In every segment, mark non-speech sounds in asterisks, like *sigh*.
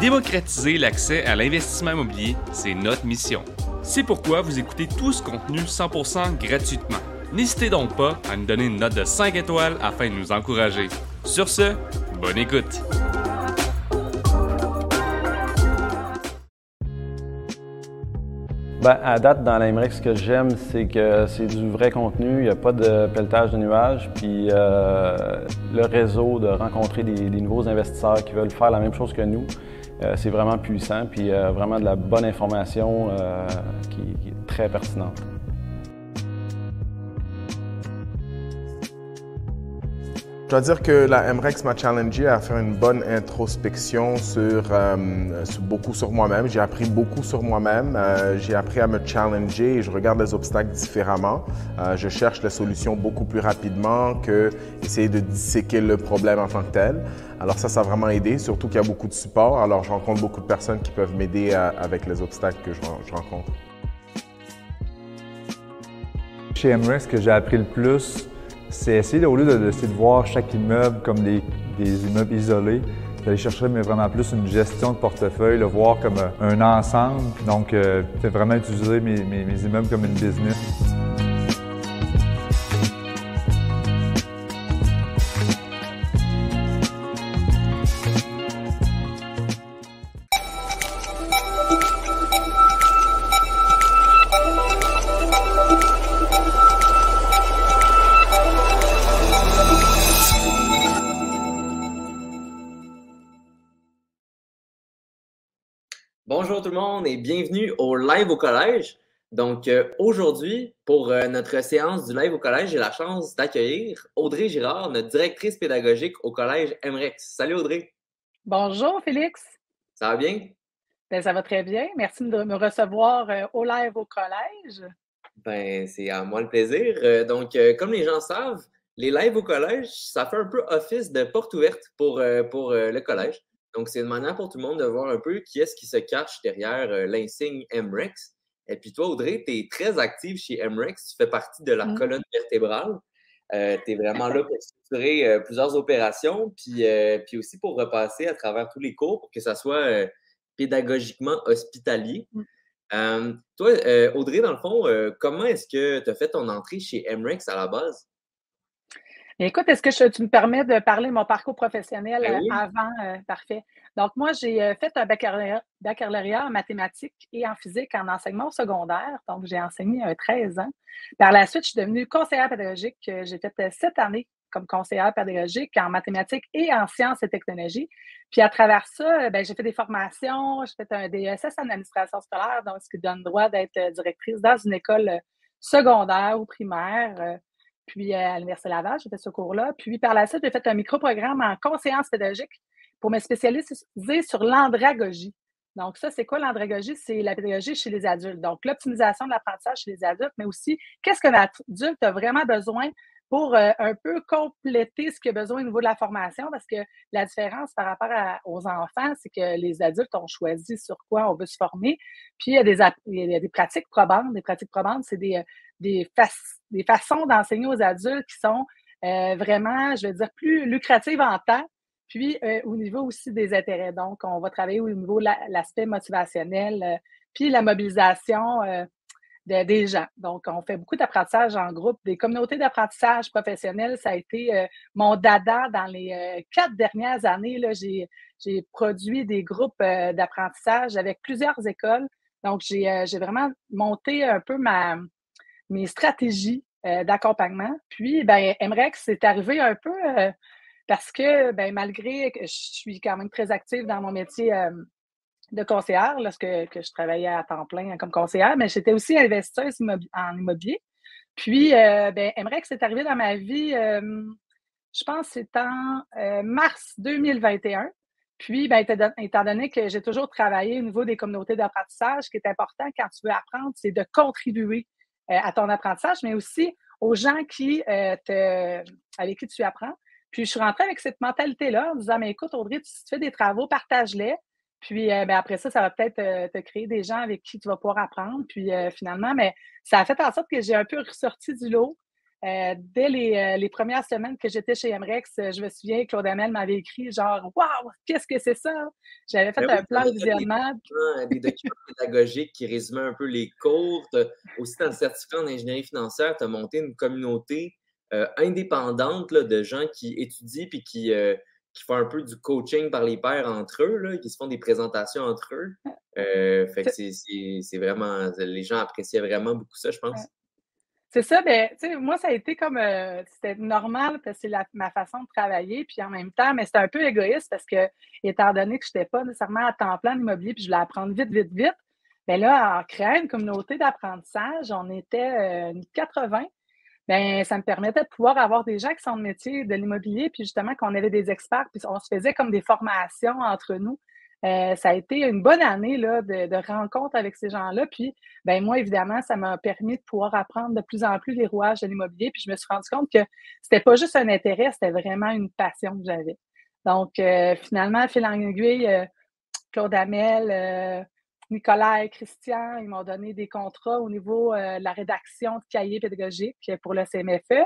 Démocratiser l'accès à l'investissement immobilier, c'est notre mission. C'est pourquoi vous écoutez tout ce contenu 100% gratuitement. N'hésitez donc pas à nous donner une note de 5 étoiles afin de nous encourager. Sur ce, bonne écoute! Ben, à date, dans l'Amérique, ce que j'aime, c'est que c'est du vrai contenu, il n'y a pas de pelletage de nuages, puis euh, le réseau de rencontrer des, nouveaux investisseurs qui veulent faire la même chose que nous, euh, c'est vraiment puissant, puis euh, vraiment de la bonne information qui, qui est très pertinente. Je dois dire que la MREX m'a challengé à faire une bonne introspection sur, euh, sur beaucoup sur moi-même. J'ai appris beaucoup sur moi-même. Euh, j'ai appris à me challenger et je regarde les obstacles différemment. Euh, je cherche les solutions beaucoup plus rapidement que essayer de disséquer le problème en tant que tel. Alors ça, ça a vraiment aidé, surtout qu'il y a beaucoup de support. Alors je rencontre beaucoup de personnes qui peuvent m'aider avec les obstacles que je, je rencontre. Chez MREX, ce que j'ai appris le plus, c'est essayer, au lieu de, de, de, voir chaque immeuble comme des, immeubles isolés, d'aller chercher vraiment plus une gestion de portefeuille, le voir comme un ensemble. Donc, euh, vraiment utiliser mes, mes immeubles comme une business. Tout le monde et bienvenue au live au collège. Donc euh, aujourd'hui, pour euh, notre séance du live au collège, j'ai la chance d'accueillir Audrey Girard, notre directrice pédagogique au collège MREX. Salut Audrey. Bonjour Félix. Ça va bien? Ben, ça va très bien. Merci de me recevoir euh, au live au collège. Ben, c'est à moi le plaisir. donc, comme les gens savent, les lives au collège, ça fait un peu office de porte ouverte pour, pour le collège. Donc, c'est une manière pour tout le monde de voir un peu qui est-ce qui se cache derrière euh, l'insigne MREX. Et puis toi, Audrey, tu es très active chez MREX. Tu fais partie de la mmh. colonne vertébrale. Euh, tu es vraiment là pour structurer euh, plusieurs opérations, puis, puis aussi pour repasser à travers tous les cours pour que ça soit pédagogiquement hospitalier. Mmh. toi, Audrey, dans le fond, comment est-ce que tu as fait ton entrée chez MREX à la base? Écoute, est-ce que je, tu me permets de parler de mon parcours professionnel ben oui. avant? Euh, parfait. Donc, moi, j'ai euh, fait un baccalauréat, baccalauréat, en mathématiques et en physique en enseignement secondaire. Donc, j'ai enseigné euh, 13 ans. Par la suite, je suis devenue conseillère pédagogique. J'ai fait sept années comme conseillère pédagogique en mathématiques et en sciences et technologies. Puis à travers ça, ben, j'ai fait des formations, j'ai fait un DSS en administration scolaire, donc ce qui donne droit d'être directrice dans une école secondaire ou primaire puis à l'Université Laval, j'ai fait ce cours-là. Puis par la suite, j'ai fait un micro-programme en conseillance pédagogique pour me spécialiser sur l'andragogie. Donc, ça, c'est quoi l'andragogie? C'est la pédagogie chez les adultes. Donc, l'optimisation de l'apprentissage chez les adultes, mais aussi qu'est-ce que l'adulte a vraiment besoin pour euh, un peu compléter ce qu'il a besoin au niveau de la formation, parce que la différence par rapport à, aux enfants, c'est que les adultes ont choisi sur quoi on veut se former. Puis, il y a des, il y a des pratiques probantes. Des pratiques probantes, c'est des, des, fa des façons d'enseigner aux adultes qui sont euh, vraiment, je veux dire, plus lucratives en temps, puis euh, au niveau aussi des intérêts. Donc, on va travailler au niveau de l'aspect motivationnel, euh, puis la mobilisation euh, de, des gens. Donc, on fait beaucoup d'apprentissage en groupe. Des communautés d'apprentissage professionnels, ça a été euh, mon dada dans les euh, quatre dernières années. J'ai produit des groupes d'apprentissage avec plusieurs écoles. Donc, j'ai vraiment monté un peu ma, mes stratégies euh, d'accompagnement. Puis, ben, MREX, c'est arrivé un peu euh, parce que, ben, malgré que je suis quand même très active dans mon métier euh, de conseillère, lorsque que je travaillais à temps plein comme conseillère, mais j'étais aussi investisseuse en immobilier. Puis, ben, MREX est arrivé dans ma vie, je pense c'est en mars 2021. Puis, ben, étant donné que j'ai toujours travaillé au niveau des communautés d'apprentissage, ce qui est important quand tu veux apprendre, c'est de contribuer euh, à ton apprentissage, mais aussi aux gens qui euh, avec qui tu apprends. Puis je suis rentrée avec cette mentalité-là en disant, mais écoute, Audrey, tu fais des travaux, partage-les. Puis euh, ben, après ça, ça va peut-être te créer des gens avec qui tu vas pouvoir apprendre. Puis finalement, mais ça a fait en sorte que j'ai un peu ressorti du lot. euh, dès les, les, premières semaines que j'étais chez MREX, je me souviens, Claude Amel m'avait écrit genre Waouh, qu'est-ce que c'est ça? J'avais fait ben un plan de visionnement. Des, documents pédagogiques qui résumaient un peu les cours. Aussi, dans le certificat en ingénierie financière, tu as monté une communauté indépendante là, de gens qui étudient puis qui, qui font un peu du coaching par les pairs entre eux, là, qui se font des présentations entre eux. Euh, fait que c'est vraiment, les gens appréciaient vraiment beaucoup ça, je pense. C'est ça, ben, tu sais, moi, ça a été comme, euh, c'était normal parce que c'est ma façon de travailler, puis en même temps, mais c'était un peu égoïste parce que, étant donné que je n'étais pas nécessairement à temps plein immobilier, puis je voulais apprendre vite, vite, vite, bien là, en créant une communauté d'apprentissage, on était 80 ben ça me permettait de pouvoir avoir des gens qui sont de métier de l'immobilier, puis justement qu'on avait des experts, puis on se faisait comme des formations entre nous. Euh, ça a été une bonne année là, de, rencontres avec ces gens-là. Puis, ben moi, évidemment, ça m'a permis de pouvoir apprendre de plus en plus les rouages de l'immobilier. Puis, je me suis rendu compte que c'était pas juste un intérêt, c'était vraiment une passion que j'avais. Donc, euh, finalement, fil en aiguille, euh, Claude Amel, Nicolas et Christian, ils m'ont donné des contrats au niveau euh, de la rédaction de cahiers pédagogiques pour le CMFE.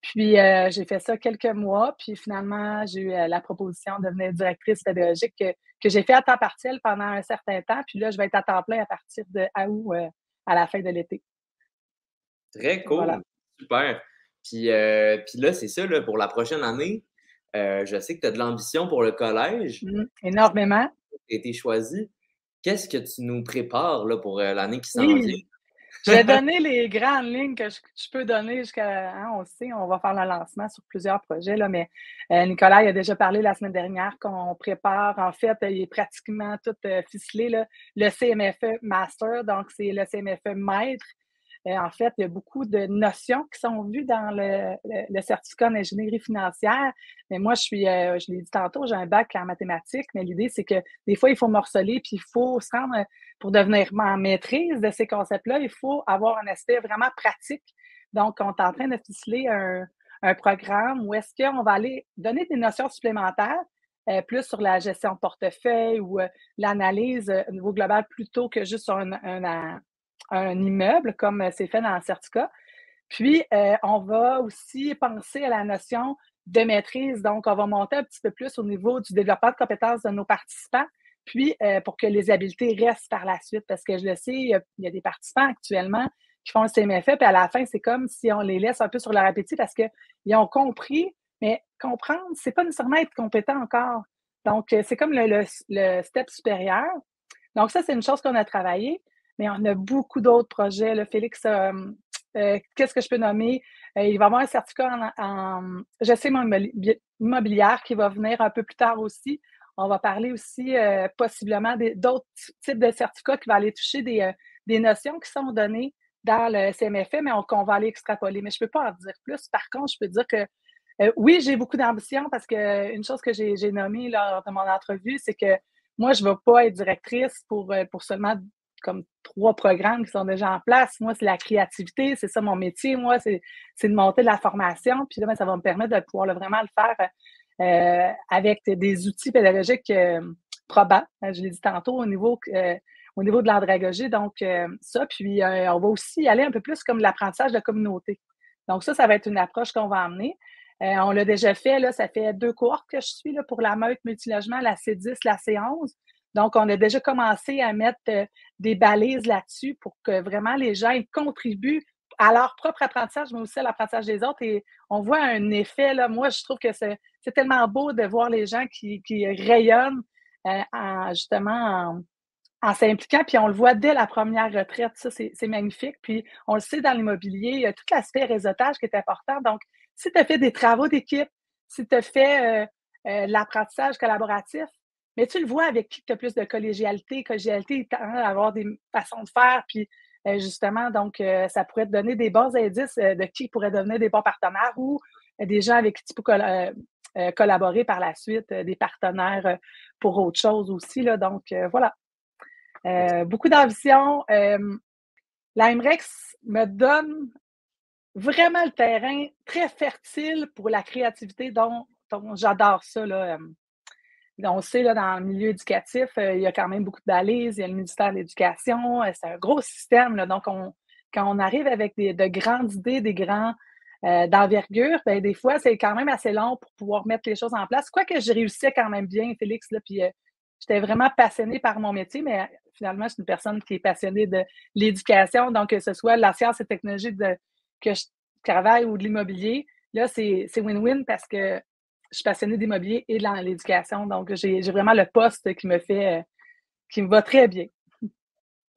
Puis euh, j'ai fait ça quelques mois, puis finalement, j'ai eu euh, la proposition de devenir directrice pédagogique que, j'ai fait à temps partiel pendant un certain temps. Puis là, je vais être à temps plein à partir de août à la fin de l'été. Très cool. Super. Puis, puis là, c'est ça, pour la prochaine année, je sais que tu as de l'ambition pour le collège. Mmh, énormément. Tu as été choisi. Qu'est-ce que tu nous prépares là, pour euh, l'année qui s'en vient? Je vais donner les grandes lignes que je, peux donner jusqu'à. Hein, on sait, on va faire le lancement sur plusieurs projets, là, mais euh, Nicolas il a déjà parlé la semaine dernière qu'on prépare. En fait, il est pratiquement tout euh, ficelé. Là, le CMFE Master, donc c'est le CMFE Maître en fait, il y a beaucoup de notions qui sont vues dans le, certificat en ingénierie financière. Mais moi, je suis, euh, je l'ai dit tantôt, j'ai un bac en mathématiques, mais l'idée, c'est que des fois, il faut morceler, puis il faut se rendre, pour devenir en maîtrise de ces concepts-là, il faut avoir un aspect vraiment pratique. Donc, on est en train de ficeler un, programme où est-ce qu'on va aller donner des notions supplémentaires, euh, plus sur la gestion de portefeuille ou l'analyse au niveau global plutôt que juste sur un, un, un immeuble, comme euh, c'est fait dans le certificat. Puis, euh, on va aussi penser à la notion de maîtrise. Donc, on va monter un petit peu plus au niveau du développement de compétences de nos participants, puis euh, pour que les habiletés restent par la suite. Parce que je le sais, il y a, des participants actuellement qui font le CMFE, puis à la fin, c'est comme si on les laisse un peu sur leur appétit parce qu'ils ont compris, mais comprendre, c'est pas nécessairement être compétent encore. Donc, c'est comme le, le, step supérieur. Donc, ça, c'est une chose qu'on a travaillé mais on a beaucoup d'autres projets. Là. Félix, euh, euh, qu'est-ce que je peux nommer? Euh, il va y avoir un certificat en, gestion immobilière qui va venir un peu plus tard aussi. On va parler aussi possiblement d'autres types de certificats qui vont aller toucher des, notions qui sont données dans le CMFE, mais qu'on va aller extrapoler. Mais je ne peux pas en dire plus. Par contre, je peux dire que oui, j'ai beaucoup d'ambition parce qu'une chose que j'ai nommée lors de mon entrevue, c'est que moi, je ne vais pas être directrice pour, pour seulement comme trois programmes qui sont déjà en place. Moi, c'est la créativité, c'est ça mon métier. Moi, c'est de monter de la formation. Puis là, ben, ça va me permettre de pouvoir vraiment le faire euh, avec des outils pédagogiques euh, probants. Euh, je l'ai dit tantôt au niveau, au niveau de l'andragogie. Donc, ça. Puis, on va aussi aller un peu plus comme l'apprentissage de communauté. Donc, ça, ça va être une approche qu'on va emmener. on l'a déjà fait, là, ça fait deux cohortes que je suis là, pour la meute multilogement, la C10, la C11. Donc, on a déjà commencé à mettre euh, des balises là-dessus pour que vraiment les gens contribuent à leur propre apprentissage, mais aussi à l'apprentissage des autres. Et on voit un effet, là, moi, je trouve que c'est tellement beau de voir les gens qui, rayonnent euh, justement en, s'impliquant, puis on le voit dès la première retraite, ça, c'est magnifique. Puis on le sait dans l'immobilier, il y a tout l'aspect réseautage qui est important. Donc, si tu as fait des travaux d'équipe, si tu as fait euh, l'apprentissage collaboratif, mais tu le vois avec qui tu as plus de collégialité. Collégialité, tu as avoir des façons de faire. Puis euh, justement, donc, euh, ça pourrait te donner des bons indices euh, de qui pourrait devenir des bons partenaires ou des gens avec qui tu peux collaborer par la suite, des partenaires pour autre chose aussi. Là. Donc, voilà. beaucoup d'ambition. L'IMREX me donne vraiment le terrain très fertile pour la créativité dont, dont j'adore ça. Là on sait, là, dans le milieu éducatif, euh, il y a quand même beaucoup de. Il y a le ministère de l'Éducation. Euh, c'est un gros système. donc, quand on arrive avec de grandes idées, des grands, d'envergure, ben, des fois, c'est quand même assez long pour pouvoir mettre les choses en place. Quoique je réussissais quand même bien, Félix, là, puis j'étais vraiment passionnée par mon métier, mais finalement, je suis une personne qui est passionnée de l'éducation, donc que ce soit la science et technologie que je travaille ou de l'immobilier, là, c'est win-win parce que je suis passionnée d'immobilier et de l'éducation. Donc, j'ai vraiment le poste qui me fait, euh, qui me va très bien.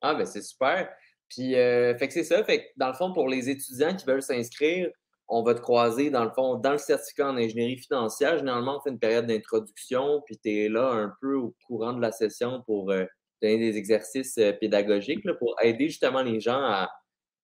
Ah, ben c'est super. Puis, euh, fait que c'est ça. Fait que dans le fond, pour les étudiants qui veulent s'inscrire, on va te croiser, dans le fond, dans le certificat en ingénierie financière. Généralement, on fait une période d'introduction, puis tu es là un peu au courant de la session pour euh, donner des exercices pédagogiques pour aider justement les gens à,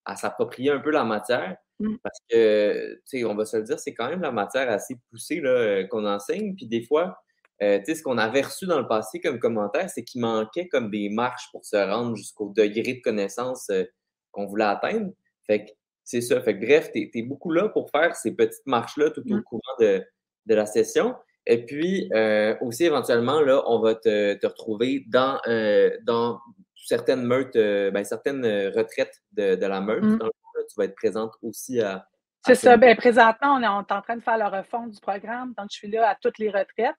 à s'approprier un peu la matière. Mmh. Parce que, tu sais, on va se le dire, c'est quand même la matière assez poussée euh, qu'on enseigne. Puis des fois, euh, tu sais, ce qu'on avait reçu dans le passé comme commentaire, c'est qu'il manquait comme des marches pour se rendre jusqu'au degré de connaissance euh, qu'on voulait atteindre. Fait que c'est ça. Fait que bref, tu es, beaucoup là pour faire ces petites marches-là tout au mmh. courant de, de, la session. Et puis, aussi, éventuellement, là, on va te, te retrouver dans, dans certaines meutes, ben, certaines retraites de, la meute. Mm. Tu vas être présente aussi à. C'est ça. Ben, présentement, on est, en train de faire la refonte du programme. Donc, je suis là à toutes les retraites.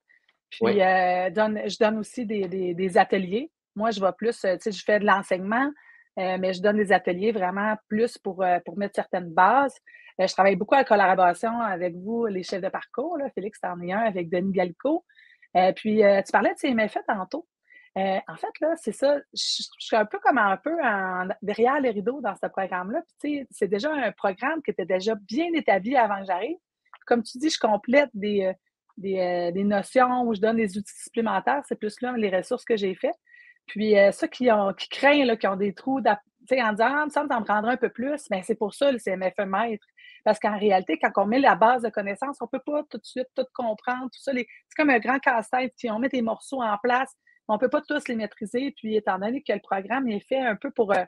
Puis, euh, je donne aussi des, ateliers. Moi, je vais plus, tu sais, je fais de l'enseignement, mais je donne des ateliers vraiment plus pour, pour mettre certaines bases. je travaille beaucoup en collaboration avec vous, les chefs de parcours. Félix, t'en es un avec Denis Gallico. puis, tu parlais de CMFA tantôt. Euh, en fait, là, c'est ça. Je, suis un peu comme un peu derrière les rideaux dans ce programme-là. c'est déjà un programme qui était déjà bien établi avant que j'arrive. Comme tu dis, je complète des, euh, euh, des, notions où je donne des outils supplémentaires. C'est plus là les ressources que j'ai faites. Puis ceux qui, ont, qui craignent, là, qui ont des trous, en disant, ah, me semble prendre un peu plus, mais ben, c'est pour ça le CMFE maître. Parce qu'en réalité, quand on met la base de connaissances, on ne peut pas tout de suite tout comprendre, tout ça. C'est comme un grand casse-tête. On met des morceaux en place, on ne peut pas tous les maîtriser. Puis, étant donné que le programme est fait un peu pour euh,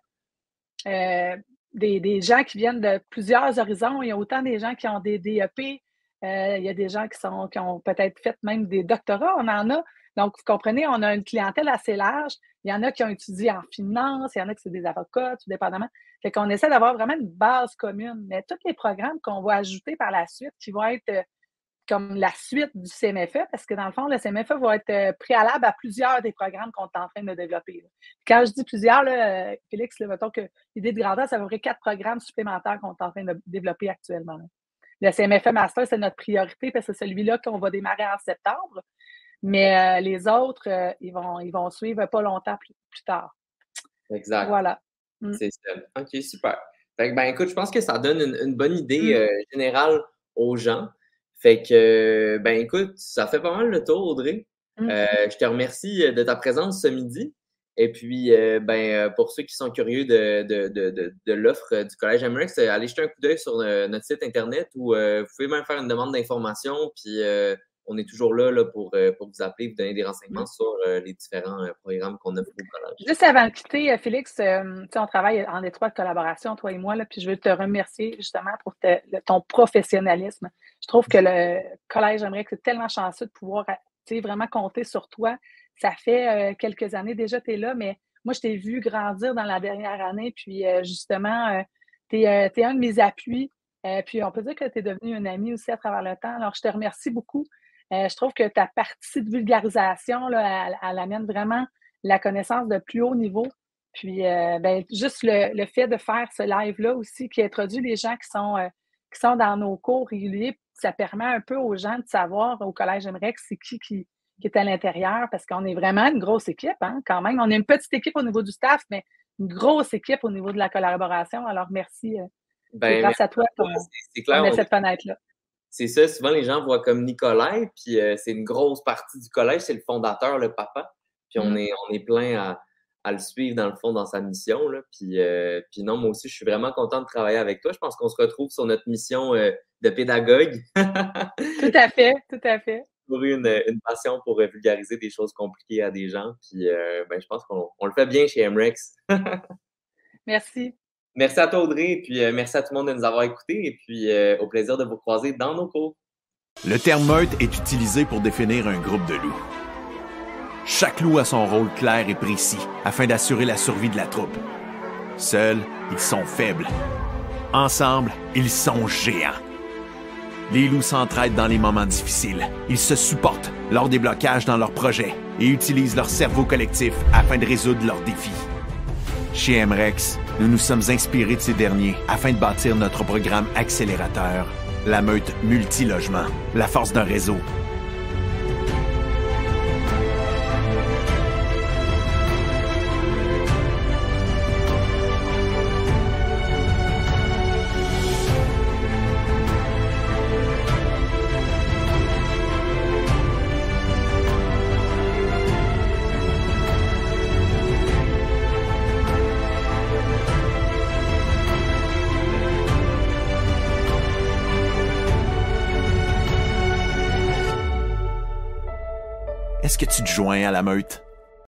euh, des, gens qui viennent de plusieurs horizons, il y a autant des gens qui ont des DEP, euh, il y a des gens qui, qui ont peut-être fait même des doctorats, on en a. Donc, vous comprenez, on a une clientèle assez large. Il y en a qui ont étudié en finance, il y en a qui sont des avocats, tout dépendamment. Fait qu'on essaie d'avoir vraiment une base commune. Mais tous les programmes qu'on va ajouter par la suite, qui vont être comme la suite du CMFE, parce que dans le fond, le CMFE va être euh, préalable à plusieurs des programmes qu'on est en train de développer. Quand je dis plusieurs, là, euh, Félix, là, mettons que l'idée de grandeur, ça va être quatre programmes supplémentaires qu'on est en train de développer actuellement. Le CMFE Master, c'est notre priorité parce que c'est celui-là qu'on va démarrer en septembre. Mais euh, les autres, ils, vont, ils vont suivre pas longtemps plus, tard. Exact. Voilà. Mm. C'est ça. OK, super. ben, écoute, je pense que ça donne une, bonne idée mm. générale aux gens. Fait que, ben écoute, ça fait pas mal le tour, Audrey. Mmh. Euh, je te remercie euh, de ta présence ce midi. Et puis, euh, ben, pour ceux qui sont curieux de, de, de, de, l'offre du Collège MREX, allez jeter un coup d'œil sur notre site Internet où vous pouvez même faire une demande d'information. Puis, on est toujours là, là pour, pour vous appeler, vous donner des renseignements mmh. sur les différents programmes qu'on offre au collège. Juste avant de quitter, Félix, on travaille en étroite collaboration, toi et moi, là, puis je veux te remercier justement pour ton professionnalisme. Je trouve que le collège, j'aimerais que c'est tellement chanceux de pouvoir vraiment compter sur toi. Ça fait euh, quelques années déjà que tu es là, mais moi, je t'ai vu grandir dans la dernière année. Puis euh, justement, euh, tu es, un de mes appuis. puis on peut dire que tu es devenu un ami aussi à travers le temps. Alors, je te remercie beaucoup. Je trouve que ta partie de vulgarisation, là, elle, amène vraiment la connaissance de plus haut niveau. Puis ben, juste le, le, fait de faire ce live-là aussi, qui introduit les gens qui sont, qui sont dans nos cours réguliers ça permet un peu aux gens de savoir au Collège MREX c'est qui, qui, est à l'intérieur parce qu'on est vraiment une grosse équipe hein, quand même. On est une petite équipe au niveau du staff, mais une grosse équipe au niveau de la collaboration. Alors merci. Euh, ben, grâce à toi a cette fenêtre-là. C'est ça, souvent les gens voient comme Nicolas, puis euh, c'est une grosse partie du collège, c'est le fondateur, le papa. Puis on, mm. est, on est plein à, à le suivre dans le fond dans sa mission. Là. Puis, euh, puis non, moi aussi, je suis vraiment content de travailler avec toi. Je pense qu'on se retrouve sur notre mission euh, de pédagogue. *laughs* tout à fait, tout à fait. Pour une, une passion pour vulgariser des choses compliquées à des gens. Puis ben, je pense qu'on le fait bien chez MREX. *laughs* merci. Merci à toi, Audrey. Puis merci à tout le monde de nous avoir écoutés. Et puis au plaisir de vous croiser dans nos cours. Le terme meute est utilisé pour définir un groupe de loups. Chaque loup a son rôle clair et précis afin d'assurer la survie de la troupe. Seuls, ils sont faibles. Ensemble, ils sont géants. Les loups s'entraident dans les moments difficiles. Ils se supportent lors des blocages dans leurs projets et utilisent leur cerveau collectif afin de résoudre leurs défis. Chez MREX, nous nous sommes inspirés de ces derniers afin de bâtir notre programme accélérateur, la meute multilogement, la force d'un réseau Est-ce que tu te joins à la meute?